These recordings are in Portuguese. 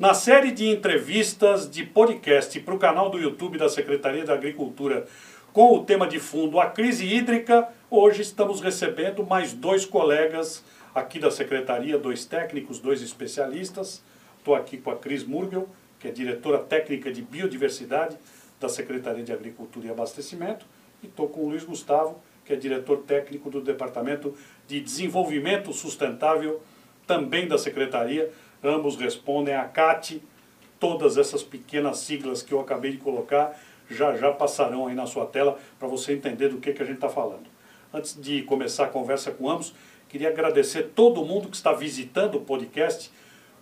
Na série de entrevistas de podcast para o canal do YouTube da Secretaria da Agricultura com o tema de fundo a crise hídrica, hoje estamos recebendo mais dois colegas aqui da Secretaria, dois técnicos, dois especialistas. Estou aqui com a Cris Murgel, que é diretora técnica de biodiversidade da Secretaria de Agricultura e Abastecimento, e estou com o Luiz Gustavo, que é diretor técnico do Departamento de Desenvolvimento Sustentável, também da Secretaria, ambos respondem a CAT, todas essas pequenas siglas que eu acabei de colocar já já passarão aí na sua tela para você entender do que, que a gente está falando. Antes de começar a conversa com ambos, queria agradecer todo mundo que está visitando o podcast,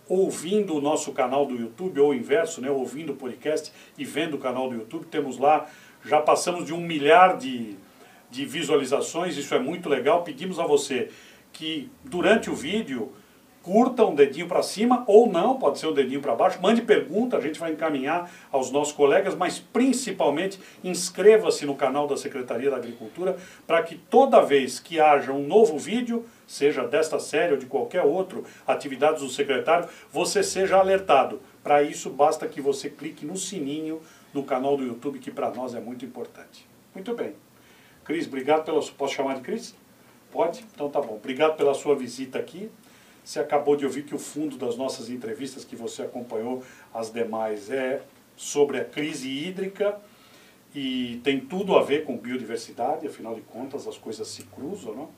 ouvindo o nosso canal do YouTube, ou o inverso, né, ouvindo o podcast e vendo o canal do YouTube. Temos lá, já passamos de um milhar de, de visualizações, isso é muito legal. Pedimos a você que durante o vídeo curta um dedinho para cima ou não, pode ser um dedinho para baixo. Mande pergunta, a gente vai encaminhar aos nossos colegas, mas principalmente inscreva-se no canal da Secretaria da Agricultura para que toda vez que haja um novo vídeo, seja desta série ou de qualquer outro, atividades do secretário, você seja alertado. Para isso, basta que você clique no sininho no canal do YouTube, que para nós é muito importante. Muito bem. Cris, obrigado pela... Posso chamar de Cris? Pode? Então tá bom. Obrigado pela sua visita aqui. Você acabou de ouvir que o fundo das nossas entrevistas que você acompanhou, as demais, é sobre a crise hídrica e tem tudo a ver com biodiversidade, afinal de contas as coisas se cruzam. Não?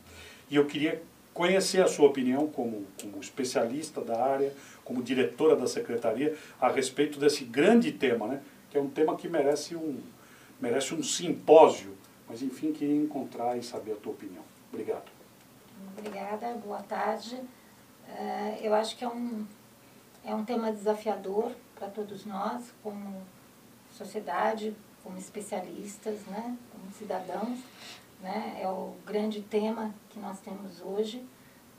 E eu queria conhecer a sua opinião como, como especialista da área, como diretora da secretaria, a respeito desse grande tema, né? que é um tema que merece um, merece um simpósio, mas enfim, queria encontrar e saber a tua opinião. Obrigado. Obrigada, boa tarde. Uh, eu acho que é um, é um tema desafiador para todos nós, como sociedade, como especialistas, né, como cidadãos. Né, é o grande tema que nós temos hoje.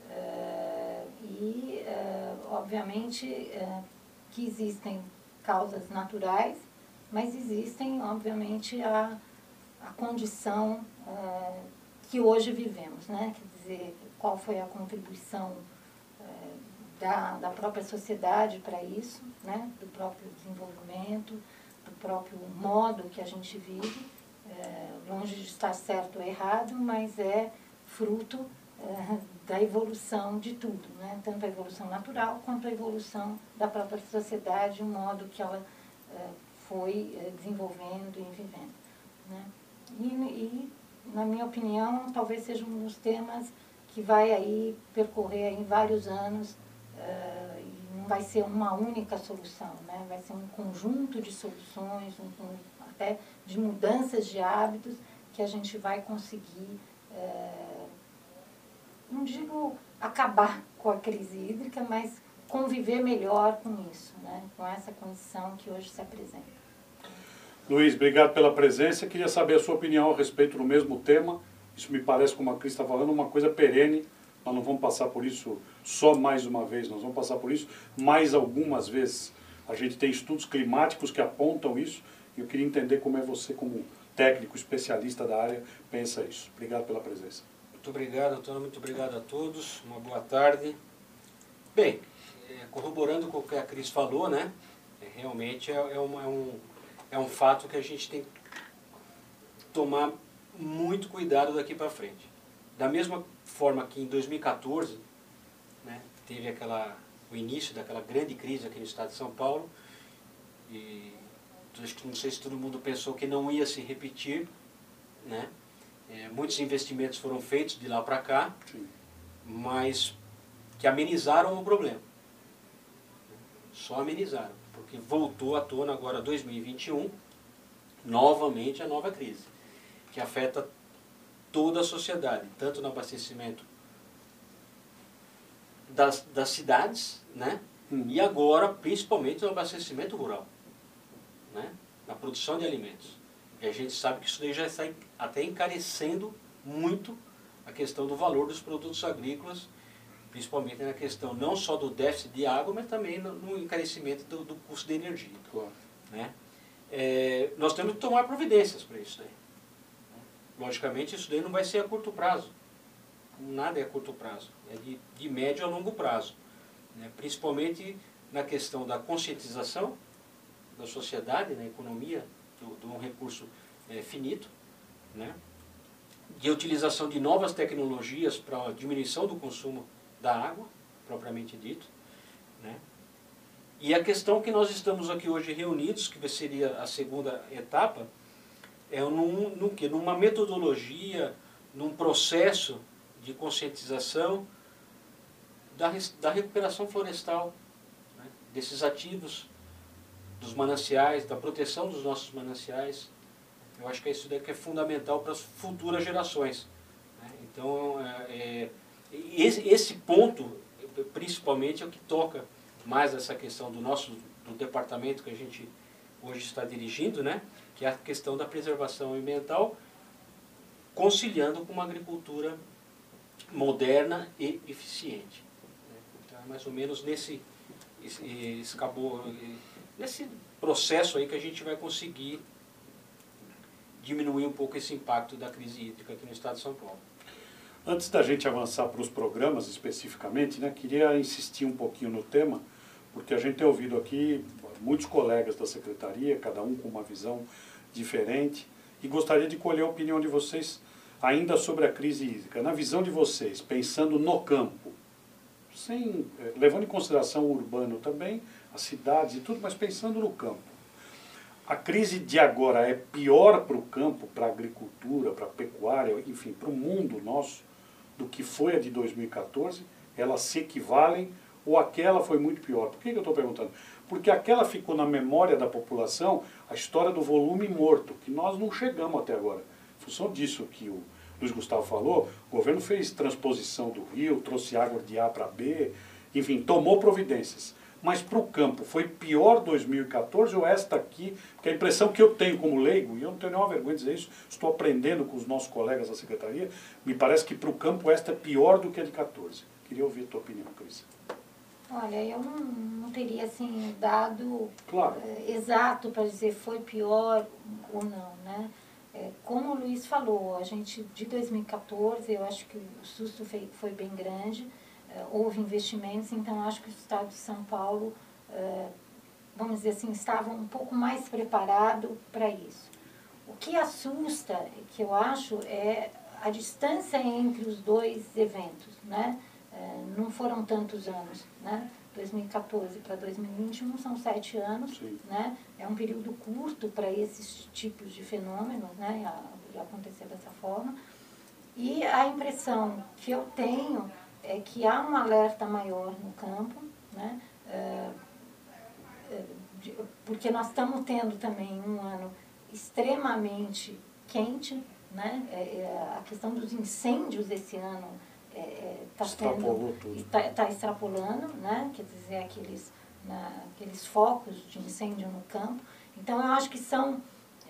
Uh, e, uh, obviamente, que existem causas naturais, mas existem, obviamente, a, a condição que hoje vivemos. Né? Quer dizer, qual foi a contribuição da, da própria sociedade para isso, né? do próprio desenvolvimento, do próprio modo que a gente vive, é, longe de estar certo ou errado, mas é fruto é, da evolução de tudo, né? tanto a evolução natural quanto a evolução da própria sociedade, o modo que ela é, foi é, desenvolvendo e vivendo. Né? E, e, na minha opinião, talvez seja um dos temas que vai aí percorrer em vários anos não vai ser uma única solução, né? vai ser um conjunto de soluções, um, um, até de mudanças de hábitos que a gente vai conseguir, uh, não digo acabar com a crise hídrica, mas conviver melhor com isso, né? com essa condição que hoje se apresenta. Luiz, obrigado pela presença. Queria saber a sua opinião a respeito do mesmo tema. Isso me parece, como a Cris está falando, uma coisa perene nós não vamos passar por isso só mais uma vez, nós vamos passar por isso mais algumas vezes. A gente tem estudos climáticos que apontam isso e eu queria entender como é você, como técnico, especialista da área, pensa isso. Obrigado pela presença. Muito obrigado, Antônio. Muito obrigado a todos. Uma boa tarde. Bem, é, corroborando com o que a Cris falou, né? É, realmente é, é, uma, é, um, é um fato que a gente tem que tomar muito cuidado daqui para frente. Da mesma forma que em 2014 né, teve aquela, o início daquela grande crise aqui no estado de São Paulo, e não sei se todo mundo pensou que não ia se repetir, né? É, muitos investimentos foram feitos de lá para cá, Sim. mas que amenizaram o problema. Só amenizaram, porque voltou à tona agora 2021, novamente a nova crise, que afeta toda a sociedade, tanto no abastecimento das, das cidades, né? Hum. E agora, principalmente no abastecimento rural, né? Na produção de alimentos. E a gente sabe que isso daí já está até encarecendo muito a questão do valor dos produtos agrícolas, principalmente na questão não só do déficit de água, mas também no, no encarecimento do, do, custo de energia. Claro. Né? É, nós temos que tomar providências para isso daí. Logicamente, isso daí não vai ser a curto prazo. Nada é a curto prazo. É de, de médio a longo prazo. Né? Principalmente na questão da conscientização da sociedade, na economia, de um recurso é, finito, né? de utilização de novas tecnologias para a diminuição do consumo da água, propriamente dito. Né? E a questão que nós estamos aqui hoje reunidos, que seria a segunda etapa, é num, num, numa metodologia, num processo de conscientização da, da recuperação florestal, né? desses ativos, dos mananciais, da proteção dos nossos mananciais. Eu acho que isso daqui é fundamental para as futuras gerações. Né? Então, é, é, esse, esse ponto, principalmente, é o que toca mais essa questão do nosso do departamento que a gente hoje está dirigindo, né? Que é a questão da preservação ambiental, conciliando com uma agricultura moderna e eficiente. Então, é mais ou menos nesse nesse processo aí que a gente vai conseguir diminuir um pouco esse impacto da crise hídrica aqui no estado de São Paulo. Antes da gente avançar para os programas especificamente, né, queria insistir um pouquinho no tema, porque a gente tem ouvido aqui muitos colegas da secretaria, cada um com uma visão diferente, e gostaria de colher a opinião de vocês ainda sobre a crise hídrica. Na visão de vocês, pensando no campo, sem, eh, levando em consideração o urbano também, as cidades e tudo, mas pensando no campo. A crise de agora é pior para o campo, para a agricultura, para a pecuária, enfim, para o mundo nosso, do que foi a de 2014? Elas se equivalem ou aquela foi muito pior? Por que, que eu estou perguntando? Porque aquela ficou na memória da população a história do volume morto, que nós não chegamos até agora. Em função disso que o Luiz Gustavo falou, o governo fez transposição do rio, trouxe água de A para B, enfim, tomou providências. Mas para o campo, foi pior 2014 ou esta aqui? Porque a impressão que eu tenho como leigo, e eu não tenho nenhuma vergonha de dizer isso, estou aprendendo com os nossos colegas da secretaria, me parece que para o campo esta é pior do que a de 14. Queria ouvir a tua opinião, Cris. Olha, eu não, não teria assim dado claro. é, exato para dizer foi pior ou não, né? É, como o Luiz falou, a gente de 2014, eu acho que o susto foi, foi bem grande, é, houve investimentos, então acho que o Estado de São Paulo, é, vamos dizer assim, estava um pouco mais preparado para isso. O que assusta, que eu acho, é a distância entre os dois eventos, né? É, não foram tantos anos, né? 2014 para 2021 são sete anos, Sim. né? É um período curto para esses tipos de fenômenos, né? A, acontecer dessa forma. E a impressão que eu tenho é que há um alerta maior no campo, né? É, é, porque nós estamos tendo também um ano extremamente quente, né? É, é a questão dos incêndios esse ano está tá está tá extrapolando, né? quer dizer, aqueles, na, aqueles focos de incêndio no campo. Então, eu acho que são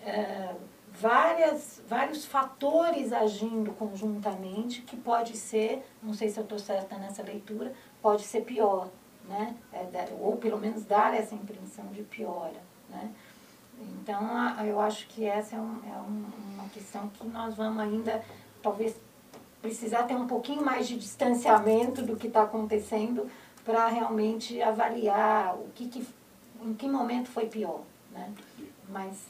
é, várias, vários fatores agindo conjuntamente que pode ser, não sei se eu estou certa nessa leitura, pode ser pior, né? É, ou pelo menos dar essa impressão de piora. Né? Então, eu acho que essa é, um, é uma questão que nós vamos ainda, talvez, precisar ter um pouquinho mais de distanciamento do que está acontecendo para realmente avaliar o que, que, em que momento foi pior. Né? Mas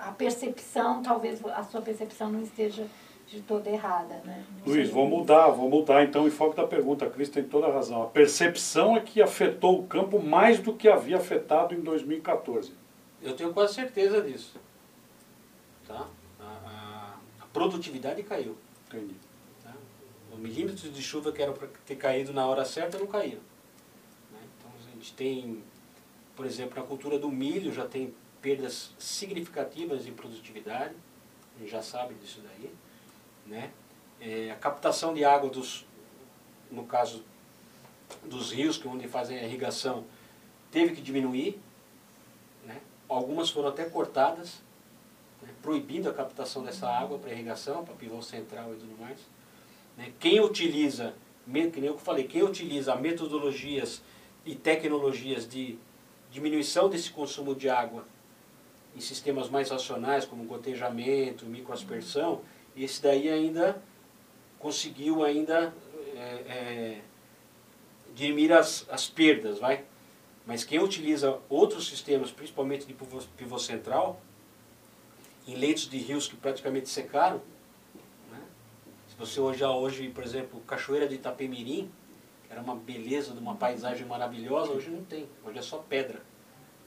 a percepção, talvez a sua percepção não esteja de toda errada. Né? Luiz, vou mudar, vou mudar então em foco da pergunta. A Cris tem toda a razão. A percepção é que afetou o campo mais do que havia afetado em 2014. Eu tenho quase certeza disso. Tá? A, a, a produtividade caiu. Entendi. Tá? O milímetro de chuva que era para ter caído na hora certa não caiu. Né? Então a gente tem, por exemplo, na cultura do milho já tem perdas significativas em produtividade, a gente já sabe disso daí. Né? É, a captação de água dos, no caso dos rios, que é onde fazem a irrigação, teve que diminuir. Né? Algumas foram até cortadas né, proibindo a captação dessa água para irrigação, para pivô central e tudo mais. Né, quem utiliza, que nem eu falei, quem utiliza metodologias e tecnologias de diminuição desse consumo de água em sistemas mais racionais, como gotejamento, microaspersão, esse daí ainda conseguiu ainda é, é, diminuir as, as perdas, vai? Mas quem utiliza outros sistemas, principalmente de pivô central, em leitos de rios que praticamente secaram, né? se você olhar hoje, por exemplo, Cachoeira de Itapemirim, que era uma beleza de uma paisagem maravilhosa, hoje não tem, hoje é só pedra.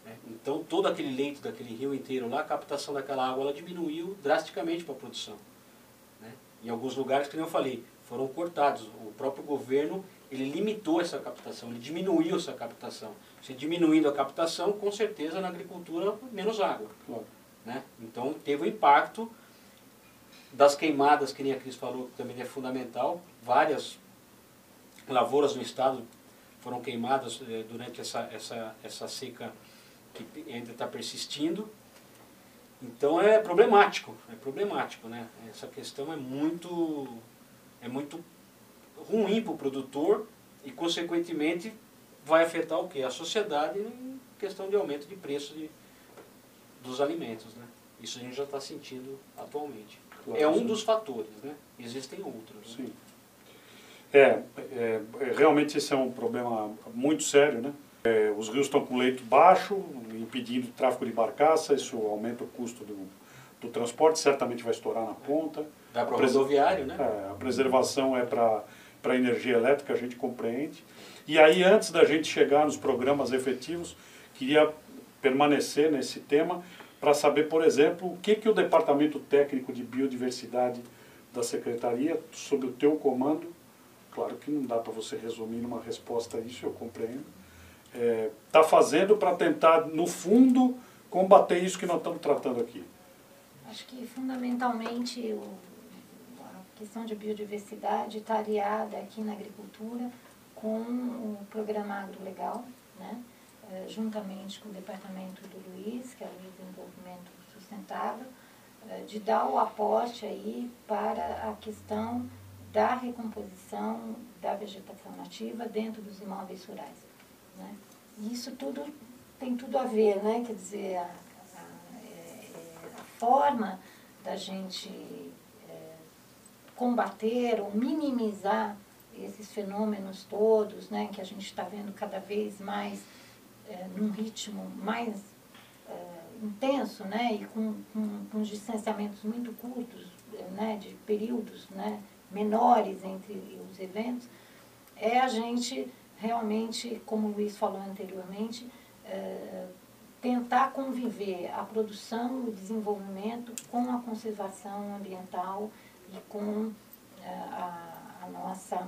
Né? Então todo aquele leito daquele rio inteiro lá, a captação daquela água ela diminuiu drasticamente para a produção. Né? Em alguns lugares, que eu falei, foram cortados. O próprio governo ele limitou essa captação, ele diminuiu essa captação. Se diminuindo a captação, com certeza na agricultura menos água. Claro. Né? Então teve o impacto das queimadas, que nem a Cris falou, que também é fundamental. Várias lavouras no estado foram queimadas eh, durante essa, essa, essa seca que ainda está persistindo. Então é problemático, é problemático, né? Essa questão é muito, é muito ruim para o produtor e, consequentemente, vai afetar o que? A sociedade em questão de aumento de preço de, dos alimentos. Né? Isso a gente já está sentindo atualmente. Claro, é um sim. dos fatores, né? existem outros. Né? Sim. É, é, é, realmente esse é um problema muito sério, né? É, os rios estão com leito baixo, impedindo o tráfego de barcaça, isso aumenta o custo do, do transporte, certamente vai estourar na ponta. Vai para o rodoviário, né? É, a preservação é para para energia elétrica, a gente compreende. E aí, antes da gente chegar nos programas efetivos, queria permanecer nesse tema para saber, por exemplo, o que, que o Departamento Técnico de Biodiversidade da Secretaria, sob o teu comando, claro que não dá para você resumir numa resposta a isso, eu compreendo, está é, tá fazendo para tentar, no fundo, combater isso que nós estamos tratando aqui? Acho que, fundamentalmente, o questão de biodiversidade está aliada aqui na agricultura com o programa agrolegal, né? Eh, juntamente com o departamento do Luiz, que é o desenvolvimento sustentável, eh, de dar o aporte aí para a questão da recomposição da vegetação nativa dentro dos imóveis rurais. Né? E isso tudo tem tudo a ver, né? quer dizer, a, a, é, a forma da gente combater ou minimizar esses fenômenos todos, né, que a gente está vendo cada vez mais é, num ritmo mais é, intenso, né, e com, com, com distanciamentos muito curtos, né, de períodos né, menores entre os eventos, é a gente realmente, como o Luiz falou anteriormente, é, tentar conviver a produção o desenvolvimento com a conservação ambiental e com a, a nossa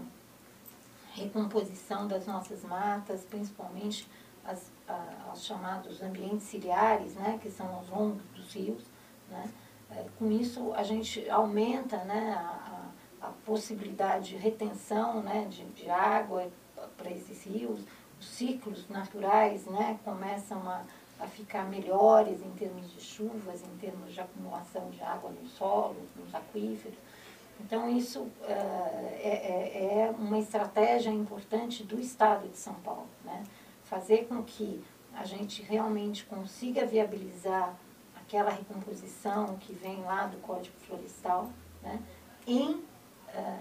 recomposição das nossas matas, principalmente as, a, os chamados ambientes ciliares, né, que são os longos dos rios. Né? É, com isso, a gente aumenta né, a, a, possibilidade de retenção né, de, de água para esses rios, os ciclos naturais né, começam a, a ficar melhores em termos de chuvas, em termos de acumulação de água no solo, nos aquíferos. Então, isso uh, é, é, uma estratégia importante do Estado de São Paulo, né? Fazer com que a gente realmente consiga viabilizar aquela recomposição que vem lá do Código Florestal, né? em uh,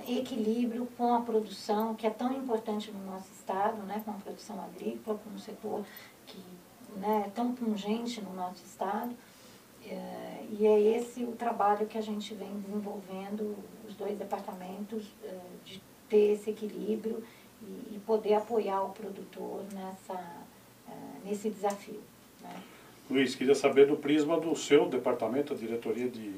equilíbrio com a produção, que é tão importante no nosso Estado, né? com a produção agrícola, com um setor que né, é tão pungente no nosso Estado. Uh, e é esse o trabalho que a gente vem desenvolvendo os dois departamentos, eh, de ter esse equilíbrio e, e poder apoiar o produtor nessa, eh, nesse desafio. Né? Luiz, queria saber do prisma do seu departamento, a Diretoria de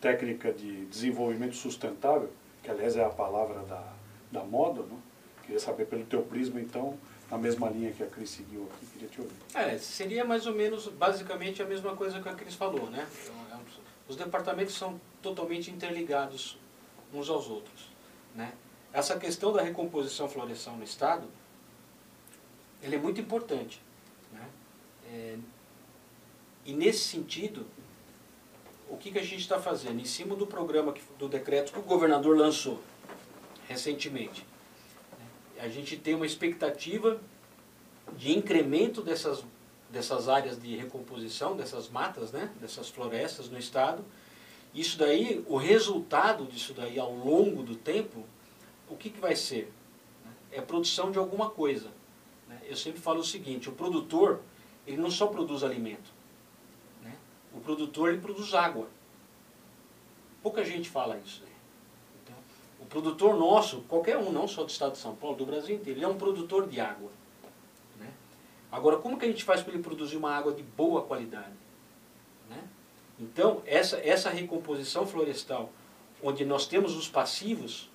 Técnica de Desenvolvimento Sustentável, que aliás é a palavra da, da moda, né? queria saber pelo teu prisma, então, na mesma linha que a Cris seguiu aqui, queria te ouvir. É, seria mais ou menos, basicamente, a mesma coisa que a Cris falou, né? Então, é os departamentos são totalmente interligados uns aos outros. Né? Essa questão da recomposição florestal no Estado, ele é muito importante. Né? É, e nesse sentido, o que, que a gente está fazendo? Em cima do programa, que, do decreto que o governador lançou recentemente, né? a gente tem uma expectativa de incremento dessas, dessas áreas de recomposição, dessas matas, né? dessas florestas no Estado, isso daí, o resultado disso daí ao longo do tempo, o que, que vai ser? É produção de alguma coisa. Né? Eu sempre falo o seguinte, o produtor, ele não só produz alimento, né? o produtor ele produz água. Pouca gente fala isso. Né? Então, o produtor nosso, qualquer um, não só do estado de São Paulo, do Brasil inteiro, ele é um produtor de água. Né? Agora, como que a gente faz para ele produzir uma água de boa qualidade? Né? Então, essa, essa recomposição florestal, onde nós temos os passivos,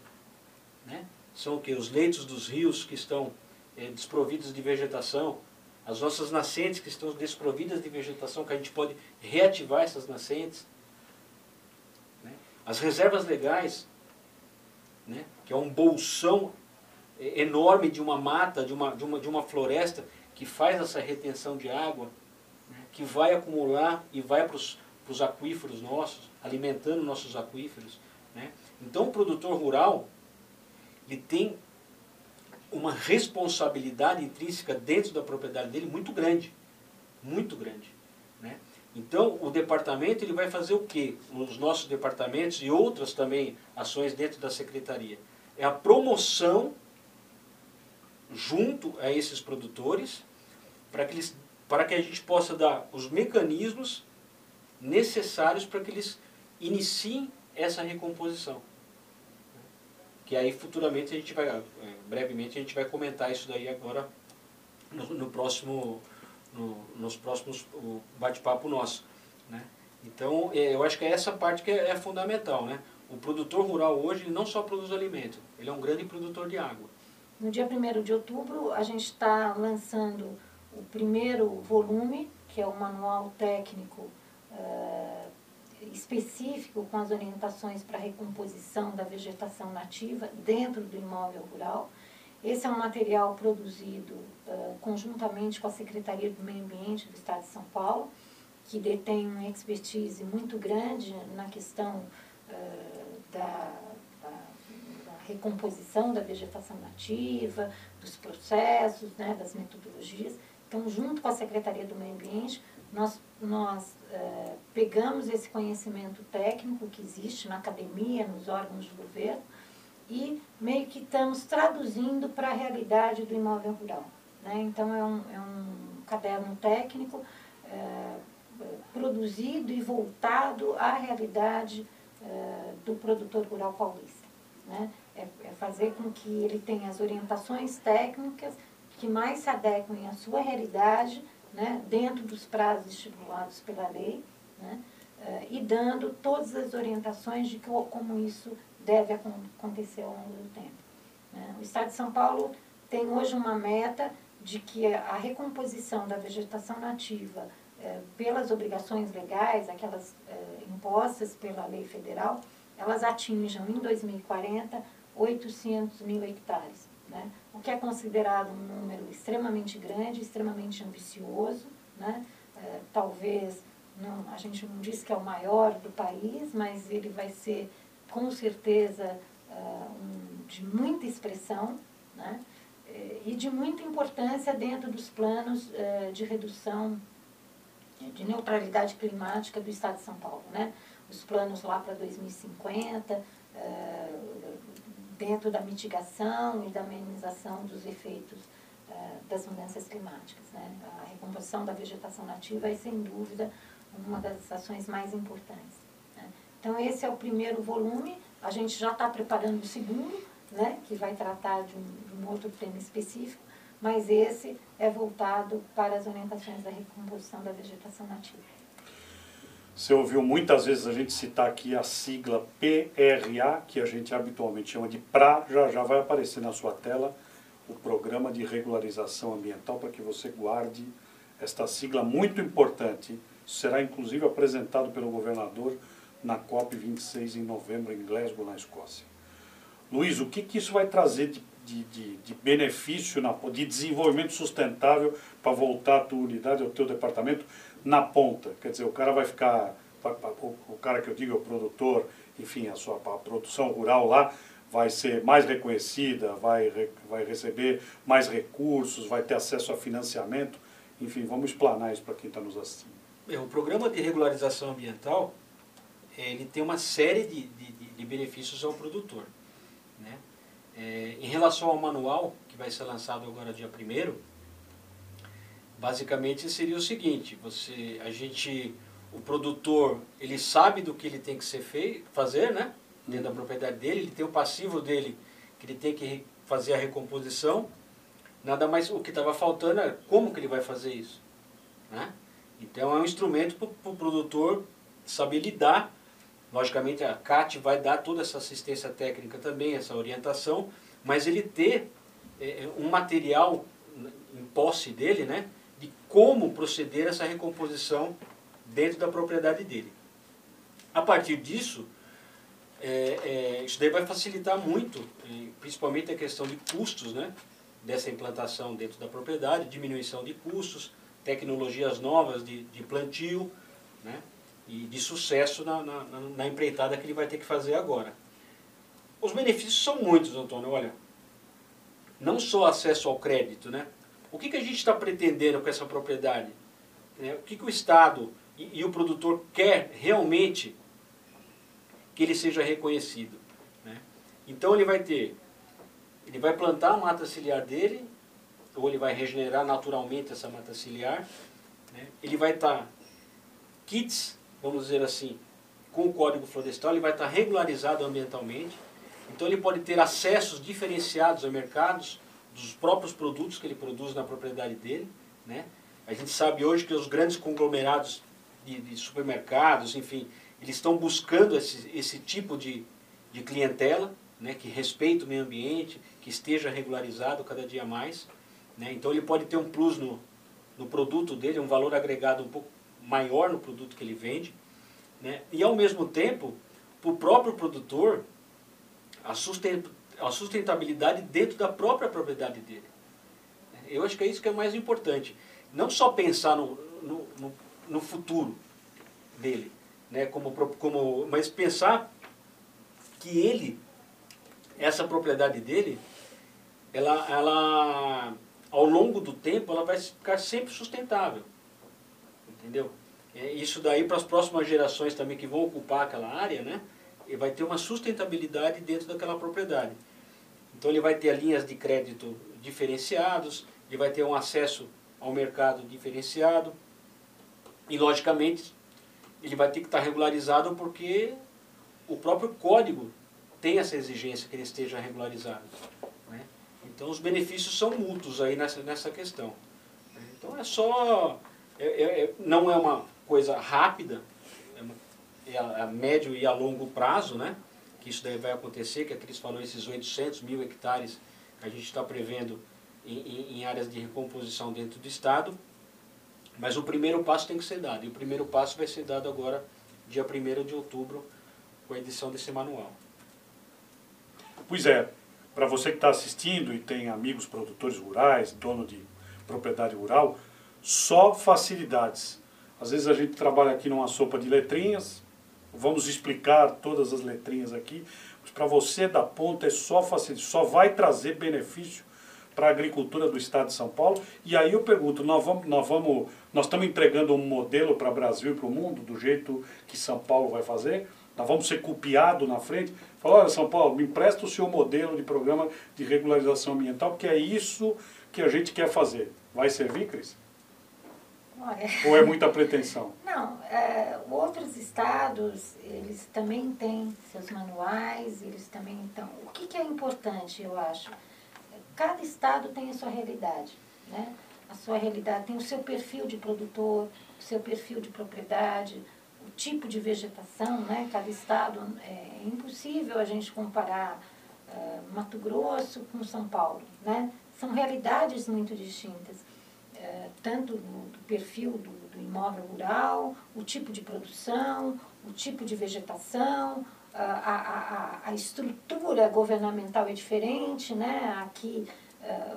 né? são o que? Os leitos dos rios que estão é, desprovidos de vegetação, as nossas nascentes que estão desprovidas de vegetação, que a gente pode reativar essas nascentes, né? as reservas legais, né? que é um bolsão é, enorme de uma mata, de uma, de uma, de uma floresta, que faz essa retenção de água, né? que vai acumular e vai para os aquíferos nossos, alimentando nossos aquíferos. Né? Então o produtor rural, ele tem uma responsabilidade intrínseca dentro da propriedade dele muito grande, muito grande. Né? Então, o departamento ele vai fazer o quê? Os nossos departamentos e outras também ações dentro da secretaria. É a promoção junto a esses produtores para que, eles, para que a gente possa dar os mecanismos necessários para que eles iniciem essa recomposição que aí futuramente a gente vai, é, brevemente a gente vai comentar isso daí agora no, no próximo, no, nos próximos bate-papo nosso. Né? Então, é, eu acho que é essa parte que é, é fundamental. Né? O produtor rural hoje não só produz alimento, ele é um grande produtor de água. No dia 1 de outubro, a gente está lançando o primeiro volume, que é o manual técnico uh, específico com as orientações para recomposição da vegetação nativa dentro do imóvel rural. Esse é um material produzido uh, conjuntamente com a Secretaria do Meio Ambiente do Estado de São Paulo, que detém uma expertise muito grande na questão uh, da, da, da, recomposição da vegetação nativa, dos processos, né, das metodologias. Então, junto com a Secretaria do Meio Ambiente, nós, nós é, pegamos esse conhecimento técnico que existe na academia, nos órgãos de governo, e meio que estamos traduzindo para a realidade do imóvel rural. Né? Então, é um, é um caderno técnico é, produzido e voltado à realidade é, do produtor rural paulista. Né? É, é fazer com que ele tenha as orientações técnicas que mais se adequem à sua realidade né, dentro dos prazos estipulados pela lei, né, uh, e dando todas as orientações de que, como isso deve acontecer ao longo do tempo. Né. O Estado de São Paulo tem hoje uma meta de que a recomposição da vegetação nativa uh, pelas obrigações legais, aquelas uh, impostas pela lei federal, elas atinjam em 2040 800 mil hectares. Né? O que é considerado um número extremamente grande, extremamente ambicioso, né? É, talvez, não, a gente não diz que é o maior do país, mas ele vai ser, com certeza, uh, um, de muita expressão, né? É, e de muita importância dentro dos planos uh, de redução de neutralidade climática do Estado de São Paulo. Né? Os planos lá para 2050, uh, dentro da mitigação e da minimização dos efeitos uh, das mudanças climáticas. Né? A recomposição da vegetação nativa é, sem dúvida, uma das ações mais importantes. Né? Então, esse é o primeiro volume. A gente já está preparando o segundo, né? que vai tratar de um, de um outro tema específico, mas esse é voltado para as orientações da recomposição da vegetação nativa. Você ouviu muitas vezes a gente citar aqui a sigla PRA, que a gente habitualmente chama de PRA, já já vai aparecer na sua tela o Programa de Regularização Ambiental, para que você guarde esta sigla muito importante. Será inclusive apresentado pelo governador na COP26 em novembro em Glasgow, na Escócia. Luiz, o que, que isso vai trazer de, de, de, de benefício, na, de desenvolvimento sustentável para voltar a tua unidade, ao teu departamento? Na ponta. Quer dizer, o cara vai ficar, o cara que eu digo, é o produtor, enfim, a sua a produção rural lá vai ser mais reconhecida, vai, vai receber mais recursos, vai ter acesso a financiamento. Enfim, vamos explanar isso para quem está nos assistindo. Bem, o programa de regularização ambiental ele tem uma série de, de, de benefícios ao produtor. Né? É, em relação ao manual, que vai ser lançado agora dia 1 Basicamente seria o seguinte, você, a gente, o produtor, ele sabe do que ele tem que ser feito, fazer, né? Dentro da propriedade dele, ele tem o passivo dele, que ele tem que fazer a recomposição. Nada mais, o que estava faltando é como que ele vai fazer isso, né? Então é um instrumento para o pro produtor saber lidar. Logicamente a CAT vai dar toda essa assistência técnica também, essa orientação, mas ele ter é, um material em posse dele, né? Como proceder essa recomposição dentro da propriedade dele. A partir disso, é, é, isso daí vai facilitar muito, principalmente a questão de custos né, dessa implantação dentro da propriedade, diminuição de custos, tecnologias novas de, de plantio né, e de sucesso na, na, na empreitada que ele vai ter que fazer agora. Os benefícios são muitos, Antônio. Olha, não só acesso ao crédito, né? O que, que a gente está pretendendo com essa propriedade? Né? O que, que o Estado e, e, o produtor quer realmente que ele seja reconhecido? Né? Então ele vai ter, ele vai plantar a mata ciliar dele, ou ele vai regenerar naturalmente essa mata ciliar, né? ele vai estar tá kits, vamos dizer assim, com o código florestal, ele vai estar tá regularizado ambientalmente, então ele pode ter acessos diferenciados a mercados, dos próprios produtos que ele produz na propriedade dele. Né? A gente sabe hoje que os grandes conglomerados de, de supermercados, enfim, eles estão buscando esse, esse tipo de, de clientela, né, que respeite o meio ambiente, que esteja regularizado cada dia mais. Né? Então ele pode ter um plus no, no produto dele, um valor agregado um pouco maior no produto que ele vende. Né? E ao mesmo tempo, para o próprio produtor, a a sustentabilidade dentro da própria propriedade dele. Eu acho que é isso que é mais importante. Não só pensar no, no, no, no futuro dele, né, como, como, mas pensar que ele, essa propriedade dele, ela, ela, ao longo do tempo, ela vai ficar sempre sustentável. Entendeu? É isso daí para as próximas gerações também que vão ocupar aquela área, né? E vai ter uma sustentabilidade dentro daquela propriedade. Então ele vai ter linhas de crédito diferenciados, ele vai ter um acesso ao mercado diferenciado e logicamente ele vai ter que estar regularizado porque o próprio código tem essa exigência que ele esteja regularizado. Né? Então os benefícios são mútuos aí nessa, nessa questão. Então é só, é, é, é não é uma coisa rápida, é, uma, é a, a médio e a longo prazo, né? Que isso daí vai acontecer, que a Cris falou, esses 800 mil hectares que a gente está prevendo em, em, em, áreas de recomposição dentro do Estado, mas o primeiro passo tem que ser dado, e o primeiro passo vai ser dado agora, dia 1 de outubro, com a edição desse manual. Pois é, para você que está assistindo e tem amigos produtores rurais, dono de propriedade rural, só facilidades. Às vezes a gente trabalha aqui numa sopa de letrinhas, vamos explicar todas as letrinhas aqui, mas para você da ponta é só facilidade, só vai trazer benefício para a agricultura do estado de São Paulo. E aí eu pergunto, nós vamos, nós vamos, nós estamos entregando um modelo para o Brasil e para o mundo, do jeito que São Paulo vai fazer? Nós vamos ser copiados na frente? Fala, olha São Paulo, me empresta o seu modelo de programa de regularização ambiental, porque é isso que a gente quer fazer. Vai servir, Cris? Olha, Ou é muita pretensão? Não, é, outros estados, eles também têm seus manuais, eles também estão... O que, que é importante, eu acho? Cada estado tem a sua realidade, né? A sua realidade tem o seu perfil de produtor, o seu perfil de propriedade, o tipo de vegetação, né? Cada estado, é impossível a gente comparar uh, Mato Grosso com São Paulo, né? São realidades muito distintas. É, tanto do, perfil do, do, imóvel rural, o tipo de produção, o tipo de vegetação, a, a, a, estrutura governamental é diferente, né? aqui é,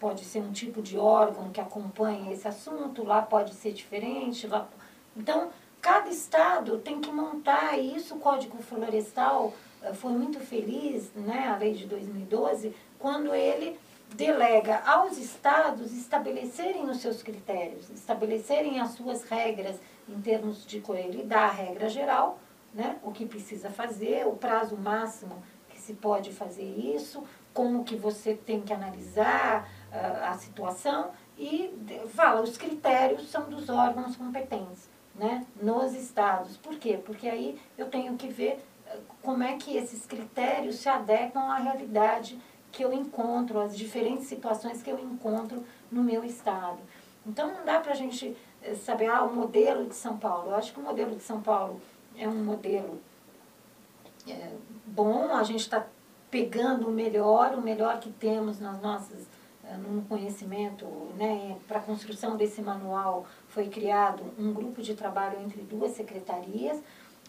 pode ser um tipo de órgão que acompanha esse assunto, lá pode ser diferente. Lá... Então, cada estado tem que montar isso, o Código Florestal é, foi muito feliz, né, a lei de 2012, quando ele delega aos estados estabelecerem os seus critérios, estabelecerem as suas regras em termos de ele dá a regra geral, né, o que precisa fazer, o prazo máximo que se pode fazer isso, como que você tem que analisar uh, a situação, e fala, os critérios são dos órgãos competentes, né, nos estados. Por quê? Porque aí eu tenho que ver eh, como é que esses critérios se adequam à realidade que eu encontro, as diferentes situações que eu encontro no meu estado. Então não dá para a gente eh, saber, ah, o modelo de São Paulo. Eu acho que o modelo de São Paulo é um modelo é, bom, a gente está pegando o melhor, o melhor que temos nas nossas, eh, no conhecimento, né, para a construção desse manual foi criado um grupo de trabalho entre duas secretarias.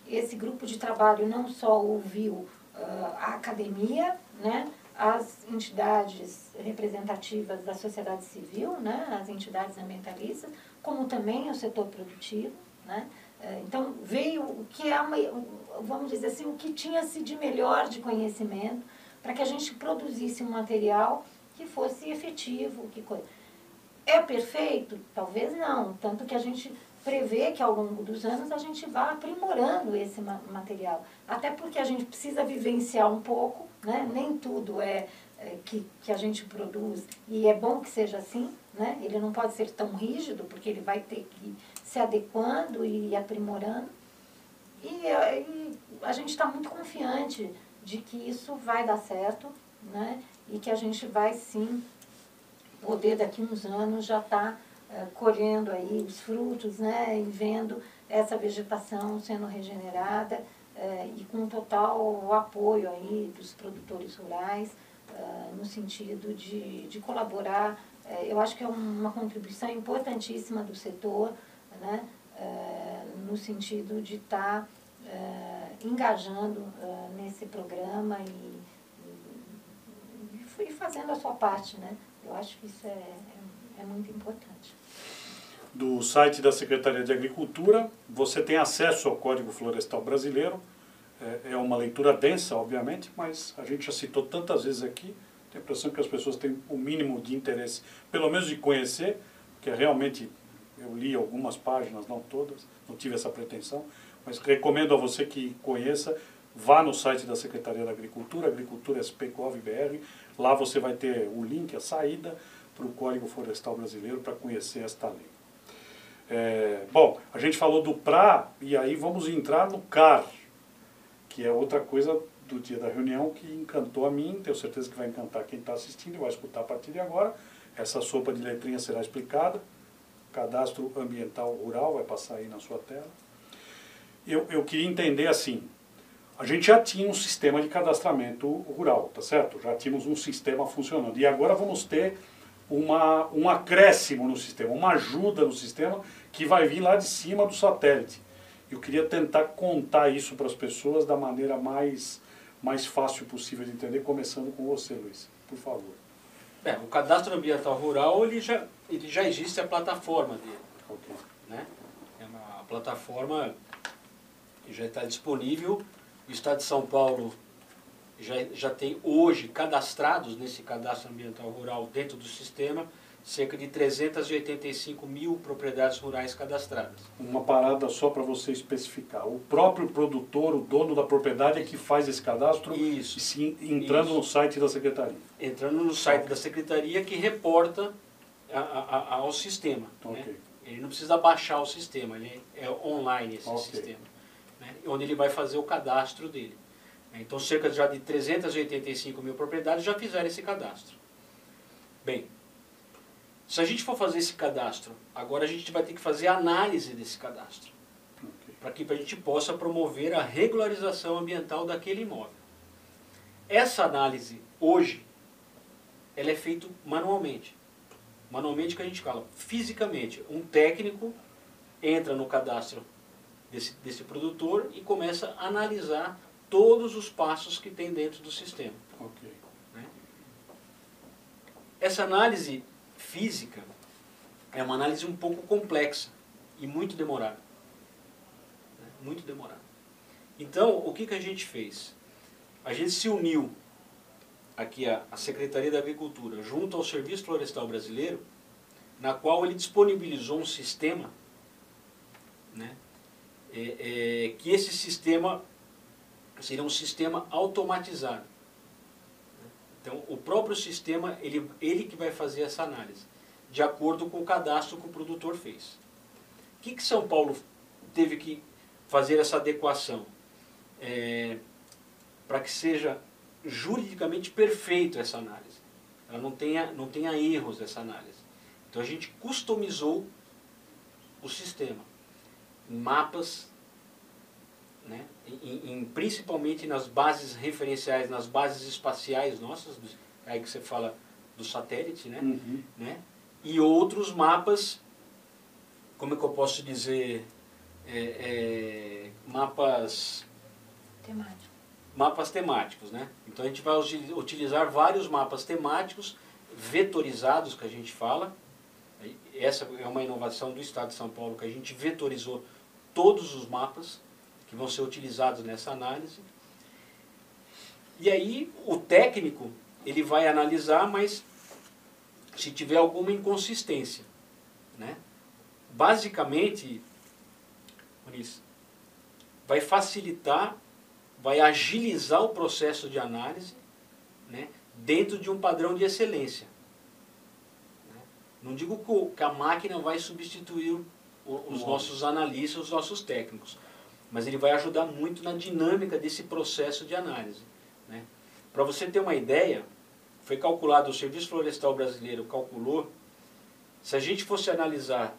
Esse grupo de trabalho não só ouviu uh, a academia, né, as entidades representativas da sociedade civil, né, as entidades ambientalistas, como também o setor produtivo. Né? Eh, então, veio o que é, uma, vamos dizer assim, o que tinha-se de melhor de conhecimento para que a gente produzisse um material que fosse efetivo. Que coisa. É perfeito? Talvez não. Tanto que a gente prevê que ao longo dos anos a gente vá aprimorando esse material. Até porque a gente precisa vivenciar um pouco, né? nem tudo é, é, que, que a gente produz, e é bom que seja assim, né? ele não pode ser tão rígido, porque ele vai ter que se adequando e aprimorando. E, e a gente está muito confiante de que isso vai dar certo, né? e que a gente vai sim poder daqui uns anos já estar tá eh, colhendo aí os frutos, né, e vendo essa vegetação sendo regenerada eh, e com total apoio aí dos produtores rurais eh, no sentido de, de colaborar. eu acho que é uma contribuição importantíssima do setor, né, no sentido de estar tá, engajando nesse programa e, e, e, fazendo a sua parte, né? Eu acho que isso é, é, é muito importante do site da Secretaria de Agricultura. Você tem acesso ao Código Florestal Brasileiro. É, é uma leitura densa, obviamente, mas a gente já citou tantas vezes aqui. Tenho a impressão que as pessoas têm o mínimo de interesse, pelo menos de conhecer, porque realmente eu li algumas páginas, não todas, não tive essa pretensão, mas recomendo a você que conheça, vá no site da Secretaria da Agricultura, Agricultura SPCOV-BR, lá você vai ter o link, a saída para o Código Florestal Brasileiro para conhecer esta lei. É, bom, a gente falou do PRA e aí vamos entrar no CAR, que é outra coisa do dia da reunião que encantou a mim, tenho certeza que vai encantar quem está assistindo e vai escutar a partir de agora. Essa sopa de letrinhas será explicada. Cadastro ambiental rural vai passar aí na sua tela. Eu, eu queria entender assim, a gente já tinha um sistema de cadastramento rural, tá certo? Já tínhamos um sistema funcionando. E agora vamos ter uma, um acréscimo no sistema, uma ajuda no sistema que vai vir lá de cima do satélite. Eu queria tentar contar isso para as pessoas da maneira mais, mais fácil possível de entender, começando com você, Luiz, por favor. É, o cadastro ambiental rural ele já, ele já existe a plataforma dele. Okay. Né? É uma plataforma que já está disponível. O Estado de São Paulo já, já tem hoje cadastrados nesse cadastro ambiental rural dentro do sistema cerca de 385 mil propriedades rurais cadastradas. Uma parada só para você especificar. O próprio produtor, o dono da propriedade é que faz esse cadastro Isso. Sim, entrando Isso. no site da Secretaria. Entrando no site okay. da Secretaria que reporta a, a, ao sistema. Né? Okay. Né? Ele não precisa baixar o sistema, ele é online esse okay. sistema. Né? Onde ele vai fazer o cadastro dele. Então, cerca já de 385 mil propriedades já fizeram esse cadastro. Bem, se a gente for fazer esse cadastro, agora a gente vai ter que fazer a análise desse cadastro. Okay. Para que a gente possa promover a regularização ambiental daquele imóvel. Essa análise, hoje, ela é feita manualmente. Manualmente que a gente fala, fisicamente. Um técnico entra no cadastro desse, desse produtor e começa a analisar todos os passos que tem dentro do sistema. Okay. Né? Essa análise física é uma análise um pouco complexa e muito demorada. Né? Muito demorada. Então, o que, que a gente fez? A gente se uniu aqui a, a Secretaria da Agricultura junto ao Serviço Florestal Brasileiro, na qual ele disponibilizou um sistema, né, é, é, que esse sistema seria um sistema automatizado. Então, o próprio sistema, ele, ele que vai fazer essa análise. de acordo com o cadastro que o produtor fez. O que, que São Paulo teve que fazer essa adequação? É, para que seja juridicamente perfeito essa análise. Ela não tenha, não tenha erros essa análise. Então a gente customizou o sistema. Mapas, né, em, em, principalmente nas bases referenciais, nas bases espaciais nossas, aí que você fala do satélite, né, uhum. né, e outros mapas, como é que eu posso dizer, é, é, mapas temáticos mapas temáticos, né? Então a gente vai utilizar vários mapas temáticos vetorizados que a gente fala. Essa é uma inovação do Estado de São Paulo que a gente vetorizou todos os mapas que vão ser utilizados nessa análise. E aí o técnico ele vai analisar, mas se tiver alguma inconsistência, né? Basicamente, vai facilitar vai agilizar o processo de análise né, dentro de um padrão de excelência. Né. Não digo que a máquina vai substituir os nossos analistas, os nossos técnicos, mas ele vai ajudar muito na dinâmica desse processo de análise. Né. Para você ter uma ideia, foi calculado, o Serviço Florestal Brasileiro calculou, se a gente fosse analisar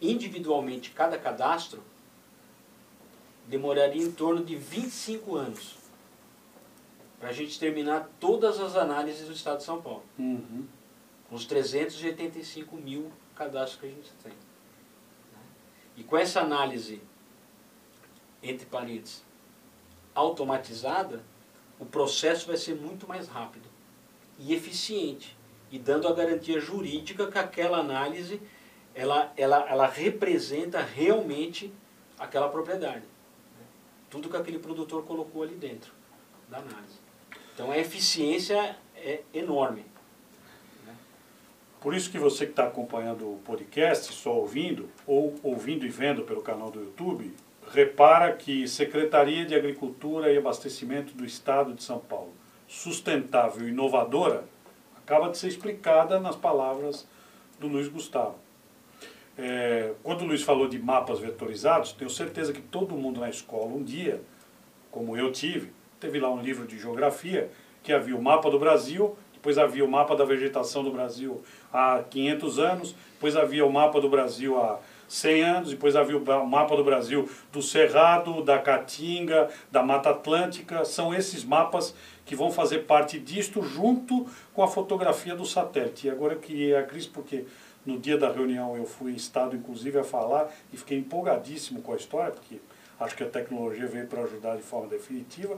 individualmente cada cadastro, demoraria em torno de 25 anos para a gente terminar todas as análises do Estado de São Paulo. Uhum. Com os 385 mil cadastros que a gente tem. E com essa análise, entre parênteses, automatizada, o processo vai ser muito mais rápido e eficiente e dando a garantia jurídica que aquela análise ela, ela, ela representa realmente aquela propriedade tudo que aquele produtor colocou ali dentro da análise. Então a eficiência é enorme. Né? Por isso que você que está acompanhando o podcast, só ouvindo, ou ouvindo e vendo pelo canal do YouTube, repara que Secretaria de Agricultura e Abastecimento do Estado de São Paulo, sustentável e inovadora, acaba de ser explicada nas palavras do Luiz Gustavo. É, quando o Luiz falou de mapas vetorizados, tenho certeza que todo mundo na escola, um dia, como eu tive, teve lá um livro de geografia que havia o mapa do Brasil, depois havia o mapa da vegetação do Brasil há 500 anos, depois havia o mapa do Brasil há 100 anos, depois havia o mapa do Brasil do Cerrado, da Caatinga, da Mata Atlântica. São esses mapas que vão fazer parte disto junto com a fotografia do satélite. E agora eu queria a Cris, porque no dia da reunião eu fui em estado, inclusive, a falar e fiquei empolgadíssimo com a história, porque acho que a tecnologia veio para ajudar de forma definitiva.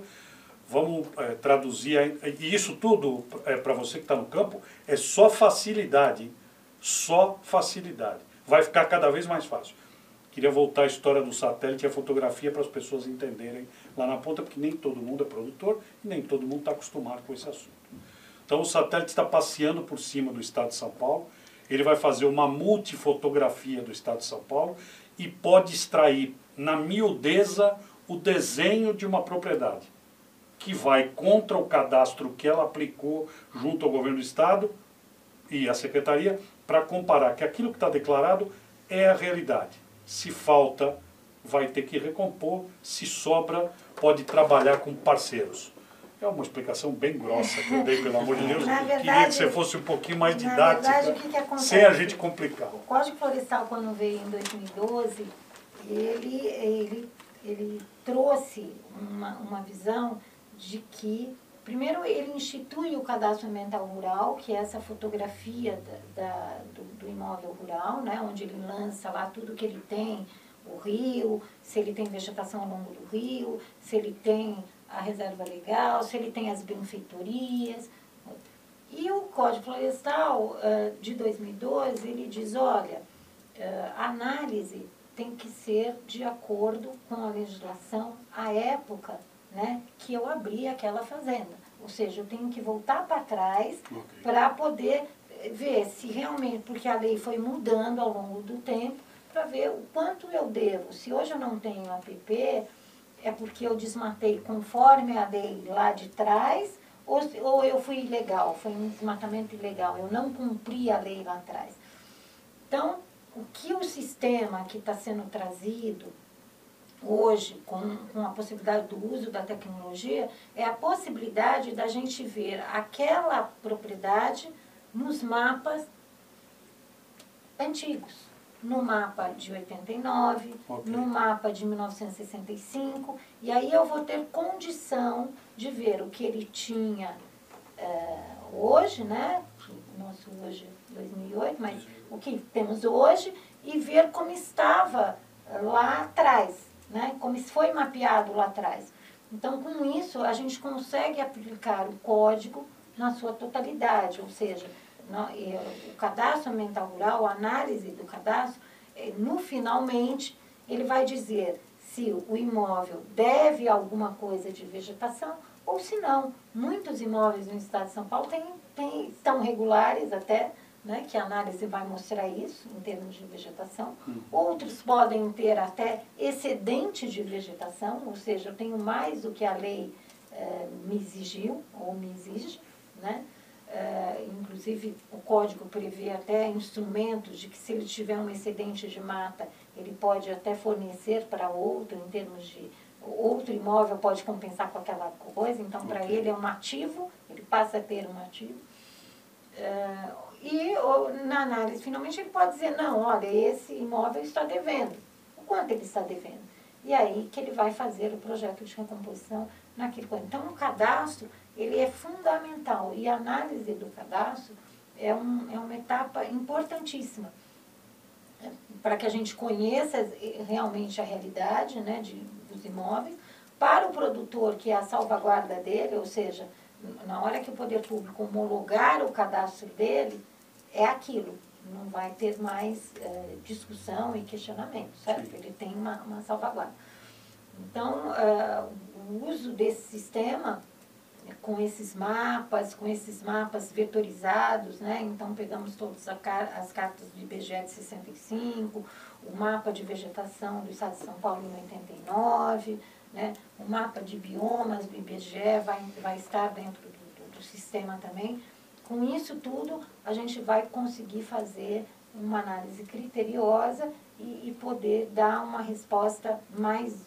Vamos é, traduzir, e isso tudo, é, para você que está no campo, é só facilidade, só facilidade. Vai ficar cada vez mais fácil. Queria voltar à história do satélite e a fotografia para as pessoas entenderem lá na ponta, porque nem todo mundo é produtor e nem todo mundo está acostumado com esse assunto. Então o satélite está passeando por cima do estado de São Paulo, ele vai fazer uma multifotografia do estado de São Paulo e pode extrair na miudeza o desenho de uma propriedade, que vai contra o cadastro que ela aplicou junto ao governo do estado e à secretaria, para comparar que aquilo que está declarado é a realidade. Se falta, vai ter que recompor, se sobra, pode trabalhar com parceiros. É uma explicação bem grossa que eu dei, pelo amor de Deus. Verdade, Queria que você fosse um pouquinho mais didática, verdade, que que sem a gente complicar. O Código Florestal, quando veio em 2012, ele, ele, ele trouxe uma, uma visão de que, primeiro, ele institui o cadastro ambiental rural, que é essa fotografia da, da do, do imóvel rural, né, onde ele lança lá tudo que ele tem, o rio, se ele tem vegetação ao longo do rio, se ele tem a reserva legal, se ele tem as benfeitorias. E o Código Florestal uh, de 2012, ele diz, olha, uh, a análise tem que ser de acordo com a legislação, a época né, que eu abri aquela fazenda. Ou seja, eu tenho que voltar para trás okay. para poder ver se realmente, porque a lei foi mudando ao longo do tempo, para ver o quanto eu devo. Se hoje eu não tenho APP, é porque eu desmatei conforme a lei lá de trás, ou, ou eu fui ilegal, foi um desmatamento ilegal, eu não cumpri a lei lá atrás. Então, o que o sistema que está sendo trazido hoje, com, com a possibilidade do uso da tecnologia, é a possibilidade da gente ver aquela propriedade nos mapas antigos. No mapa de 89, okay. no mapa de 1965, e aí eu vou ter condição de ver o que ele tinha é, hoje, né? Nosso hoje 2008, mas o que temos hoje, e ver como estava lá atrás né? como foi mapeado lá atrás. Então, com isso, a gente consegue aplicar o código na sua totalidade, ou seja, o cadastro ambiental rural, a análise do cadastro, é, no finalmente, ele vai dizer se o imóvel deve alguma coisa de vegetação ou se não. Muitos imóveis no estado de São Paulo têm, têm, estão regulares até, né, que a análise vai mostrar isso em termos de vegetação. Uhum. Outros podem ter até excedente de vegetação, ou seja, eu tenho mais do que a lei eh, me exigiu ou me exige. Né? Eh, inclusive, o código prevê até instrumentos de que se ele tiver um excedente de mata, ele pode até fornecer para outro, em termos de outro imóvel pode compensar com aquela coisa, então para ele é um ativo, ele passa a ter um ativo. Uh, e na análise, finalmente, ele pode dizer, não, olha, esse imóvel está devendo. O quanto ele está devendo? E aí que ele vai fazer o projeto de recomposição naquele quanto. Então, o cadastro, ele é fundamental. E a análise do cadastro é, um, é uma etapa importantíssima né, para que a gente conheça realmente a realidade né, de, dos imóveis, para o produtor, que é a salvaguarda dele, ou seja, na hora que o poder público homologar o cadastro dele, é aquilo. Não vai ter mais é, discussão e questionamento, certo? Sim. Ele tem uma, uma salvaguarda. Então, uh, o uso desse sistema, com esses mapas, com esses mapas vetorizados, né? Então, pegamos todas as cartas do IBGE de 65, o mapa de vegetação do Estado de São Paulo em 89, né? O mapa de biomas do IBGE vai, vai estar dentro do, do, do sistema também. Com isso tudo, a gente vai conseguir fazer uma análise criteriosa e, e poder dar uma resposta mais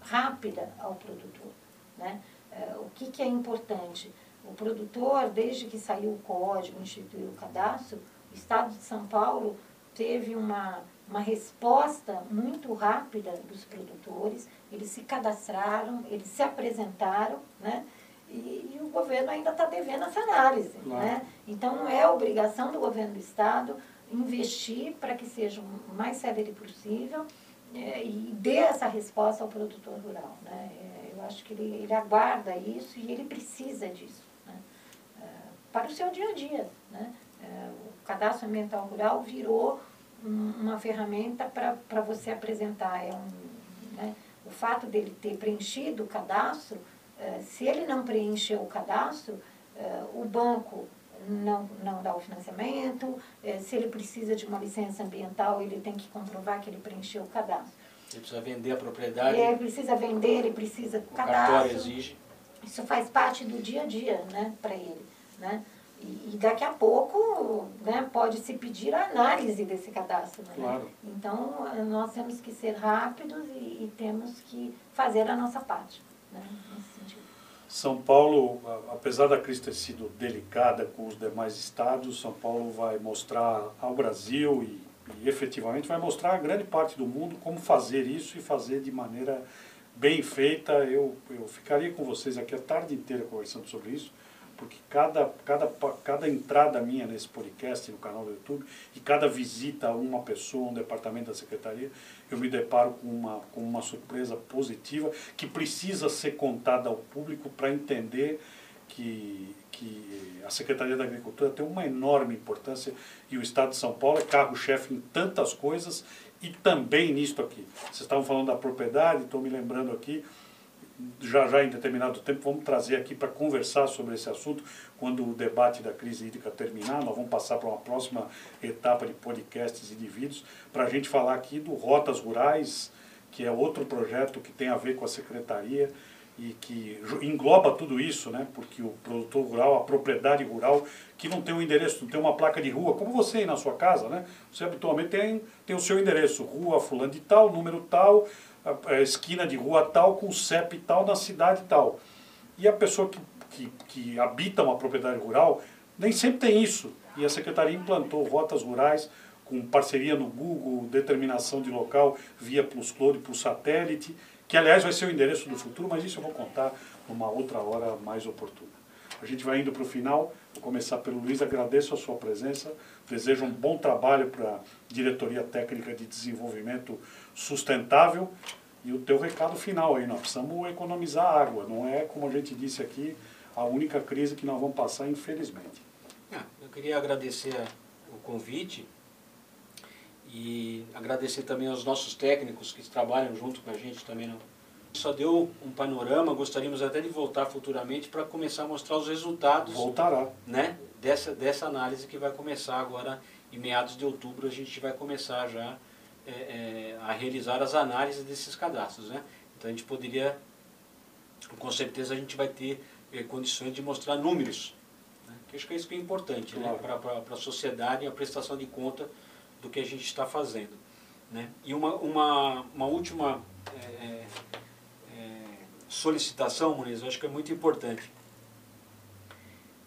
rápida ao produtor. Né? É, o que, que é importante? O produtor, desde que saiu o código, instituiu o cadastro, o Estado de São Paulo teve uma uma resposta muito rápida dos produtores, eles se cadastraram, eles se apresentaram, né? E, e o governo ainda está devendo essa análise. Claro. Né? Então, é obrigação do governo do Estado investir para que seja o mais célere possível é, e dê essa resposta ao produtor rural. Né? É, eu acho que ele, ele aguarda isso e ele precisa disso né? é, para o seu dia a dia. Né? É, o cadastro ambiental rural virou uma ferramenta para você apresentar. É um, né, o fato dele ter preenchido o cadastro, eh, se ele não preencheu o cadastro, eh, o banco não, não dá o financiamento, eh, se ele precisa de uma licença ambiental, ele tem que comprovar que ele preencheu o cadastro. Ele precisa vender a propriedade. Ele precisa vender, ele precisa o cadastro. exige. Isso faz parte do dia a dia né, para ele. Né? E, daqui a pouco né, pode se pedir a análise desse cadastro. Né? Claro. Então, nós temos que ser rápidos e, e temos que fazer a nossa parte. Né, nesse sentido. São Paulo, apesar da crise ter sido delicada com os demais estados, São Paulo vai mostrar ao Brasil e, e efetivamente vai mostrar a grande parte do mundo como fazer isso e fazer de maneira bem feita. Eu, eu ficaria com vocês aqui a tarde inteira conversando sobre isso porque cada, cada, cada entrada minha nesse podcast, no canal do YouTube, e cada visita a uma pessoa, um departamento da secretaria, eu me deparo com uma, com uma surpresa positiva que precisa ser contada ao público para entender que, que a Secretaria da Agricultura tem uma enorme importância e o Estado de São Paulo é carro-chefe em tantas coisas e também nisto aqui. Vocês estavam falando da propriedade, estou me lembrando aqui, já já em determinado tempo vamos trazer aqui para conversar sobre esse assunto quando o debate da crise hídrica terminar. Nós vamos passar para uma próxima etapa de podcasts e de vídeos para a gente falar aqui do Rotas Rurais, que é outro projeto que tem a ver com a secretaria e que engloba tudo isso, né? porque o produtor rural, a propriedade rural, que não tem um endereço, não tem uma placa de rua, como você aí na sua casa, né? Você habitualmente tem, tem o seu endereço, rua fulano de tal, número tal, esquina de rua tal, com CEP tal, na cidade tal. E a pessoa que, que, que habita uma propriedade rural, nem sempre tem isso. E a Secretaria implantou rotas rurais com parceria no Google, determinação de local via Plus Cloud por satélite, que aliás vai ser o endereço do futuro, mas isso eu vou contar numa outra hora mais oportuna. A gente vai indo para o final, vou começar pelo Luiz, agradeço a sua presença, desejo um bom trabalho para a Diretoria Técnica de Desenvolvimento Sustentável e o teu recado final aí, nós precisamos economizar água, não é, como a gente disse aqui, a única crise que nós vamos passar, infelizmente. Ah, eu queria agradecer o convite e agradecer também aos nossos técnicos que trabalham junto com a gente também. Só deu um panorama, gostaríamos até de voltar futuramente para começar a mostrar os resultados Voltará. Né, dessa, dessa análise que vai começar agora em meados de outubro, a gente vai começar já é, é, a realizar as análises desses cadastros. Né? Então a gente poderia, com certeza a gente vai ter é, condições de mostrar números, né? que acho que é isso que é importante né? claro. né? para a sociedade e a prestação de conta do que a gente está fazendo. Né? E uma, uma, uma última é, é, é, solicitação, Muniz, eu acho que é muito importante.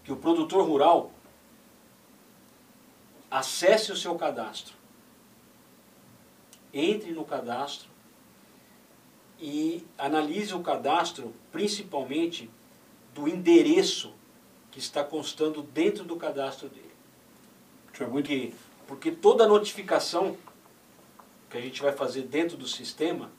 Que o produtor rural acesse o seu cadastro, entre no cadastro e analise o cadastro principalmente do endereço que está constando dentro do cadastro dele. É. Porque porque toda notificação que a gente vai fazer dentro do sistema,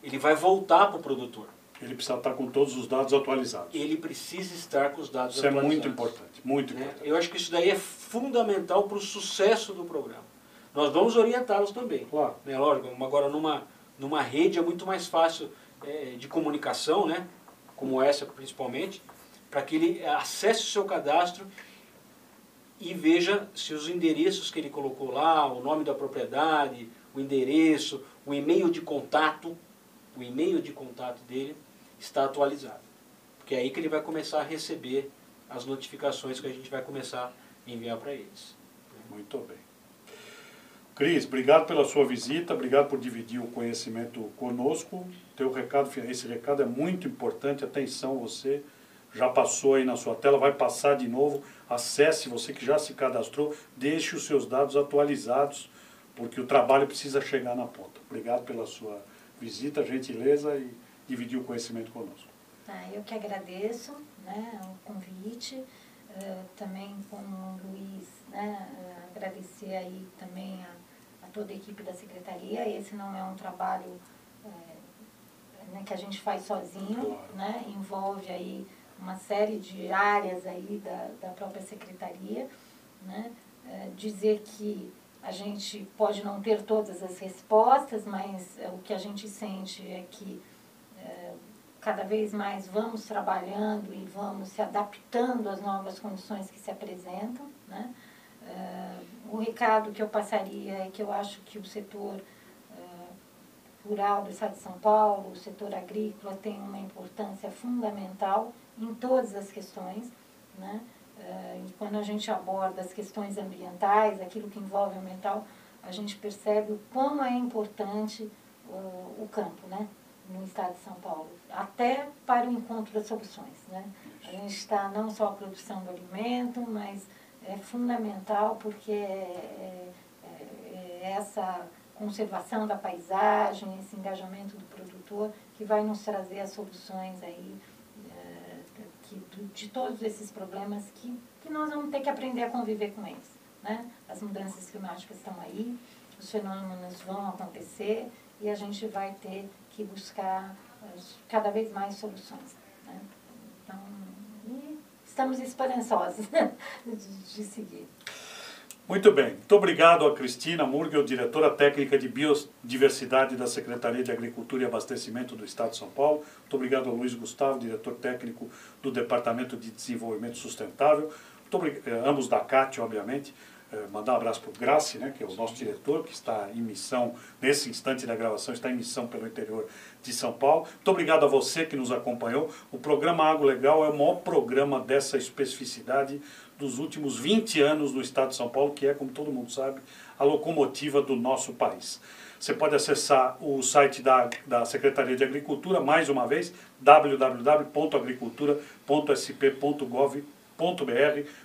ele vai voltar para o produtor. Ele precisa estar com todos os dados atualizados. Ele precisa estar com os dados isso atualizados. Isso é muito importante, muito né? importante. Eu acho que isso daí é fundamental para o sucesso do programa. Nós vamos orientá-los também. Claro. Né? Lógico, agora numa, numa rede é muito mais fácil é, de comunicação, né? como essa principalmente, para que ele acesse o seu cadastro e veja se os endereços que ele colocou lá, o nome da propriedade, o endereço, o e-mail de contato, o e-mail de contato dele está atualizado. Porque é aí que ele vai começar a receber as notificações que a gente vai começar a enviar para eles. Muito bem. Cris, obrigado pela sua visita, obrigado por dividir o conhecimento conosco. Teu recado, esse recado é muito importante, atenção você já passou aí na sua tela, vai passar de novo. Acesse, você que já se cadastrou, deixe os seus dados atualizados, porque o trabalho precisa chegar na ponta. Obrigado pela sua visita, gentileza e dividir o conhecimento conosco. Ah, eu que agradeço né, o convite, uh, também como o Luiz, né, uh, agradecer aí também a, toda a equipe da Secretaria. Esse não é um trabalho uh, né, que a gente faz sozinho, né, envolve aí uma série de áreas aí da, da própria secretaria, né? É, dizer que a gente pode não ter todas as respostas, mas é, o que a gente sente é que é, cada vez mais vamos trabalhando e vamos se adaptando às novas condições que se apresentam. Né? O recado que eu passaria é que eu acho que o setor é, rural do Estado de São Paulo, o setor agrícola, tem uma importância fundamental em todas as questões, né? Eh, e quando a gente aborda as questões ambientais, aquilo que envolve o ambiental, a gente percebe o quão é importante o, o campo, né? no estado de São Paulo, até para o encontro das soluções. Né? A gente está não só a produção do alimento, mas é fundamental porque é, é, é essa conservação da paisagem, esse engajamento do produtor que vai nos trazer as soluções aí que, de todos esses problemas que, que nós vamos ter que aprender a conviver com eles. Né? As mudanças climáticas estão aí, os fenômenos vão acontecer e a gente vai ter que buscar cada vez mais soluções. Estamos esperançosos de, seguir. Muito bem. Muito obrigado a Cristina Murgel, diretora técnica de Biodiversidade da Secretaria de Agricultura e Abastecimento do Estado de São Paulo. Muito obrigado ao Luiz Gustavo, diretor técnico do Departamento de Desenvolvimento Sustentável. Muito eh, ambos da CAT, obviamente. É, mandar um abraço para o Graci, né, que é o nosso diretor, que está em missão, nesse instante da gravação, está em missão pelo interior de São Paulo. Muito obrigado a você que nos acompanhou. O programa Água Legal é o maior programa dessa especificidade dos últimos 20 anos no estado de São Paulo, que é, como todo mundo sabe, a locomotiva do nosso país. Você pode acessar o site da, da Secretaria de Agricultura, mais uma vez, www.agricultura.sp.gov.br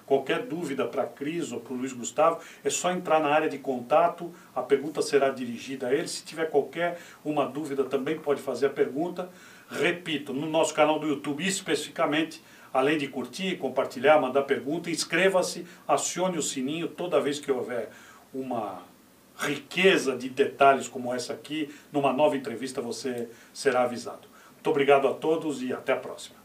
Qualquer dúvida para a Cris ou para o Luiz Gustavo, é só entrar na área de contato, a pergunta será dirigida a ele. Se tiver qualquer uma dúvida, também pode fazer a pergunta. Repito, no nosso canal do YouTube especificamente, além de curtir, compartilhar, mandar pergunta, inscreva-se, acione o sininho toda vez que houver uma riqueza de detalhes como essa aqui, numa nova entrevista você será avisado. Muito obrigado a todos e até a próxima.